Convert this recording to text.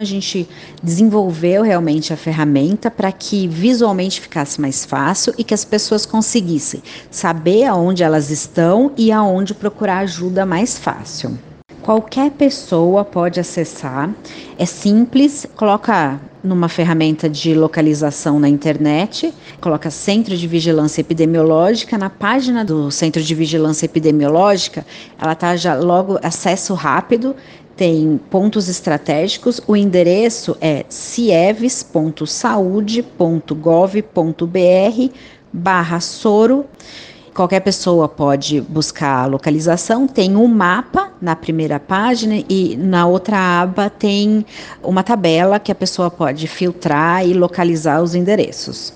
A gente desenvolveu realmente a ferramenta para que visualmente ficasse mais fácil e que as pessoas conseguissem saber aonde elas estão e aonde procurar ajuda mais fácil. Qualquer pessoa pode acessar, é simples, coloca numa ferramenta de localização na internet, coloca Centro de Vigilância Epidemiológica, na página do Centro de Vigilância Epidemiológica, ela tá já logo acesso rápido, tem pontos estratégicos. O endereço é cieves.saude.gov.br barra soro. Qualquer pessoa pode buscar a localização. Tem um mapa na primeira página e na outra aba tem uma tabela que a pessoa pode filtrar e localizar os endereços.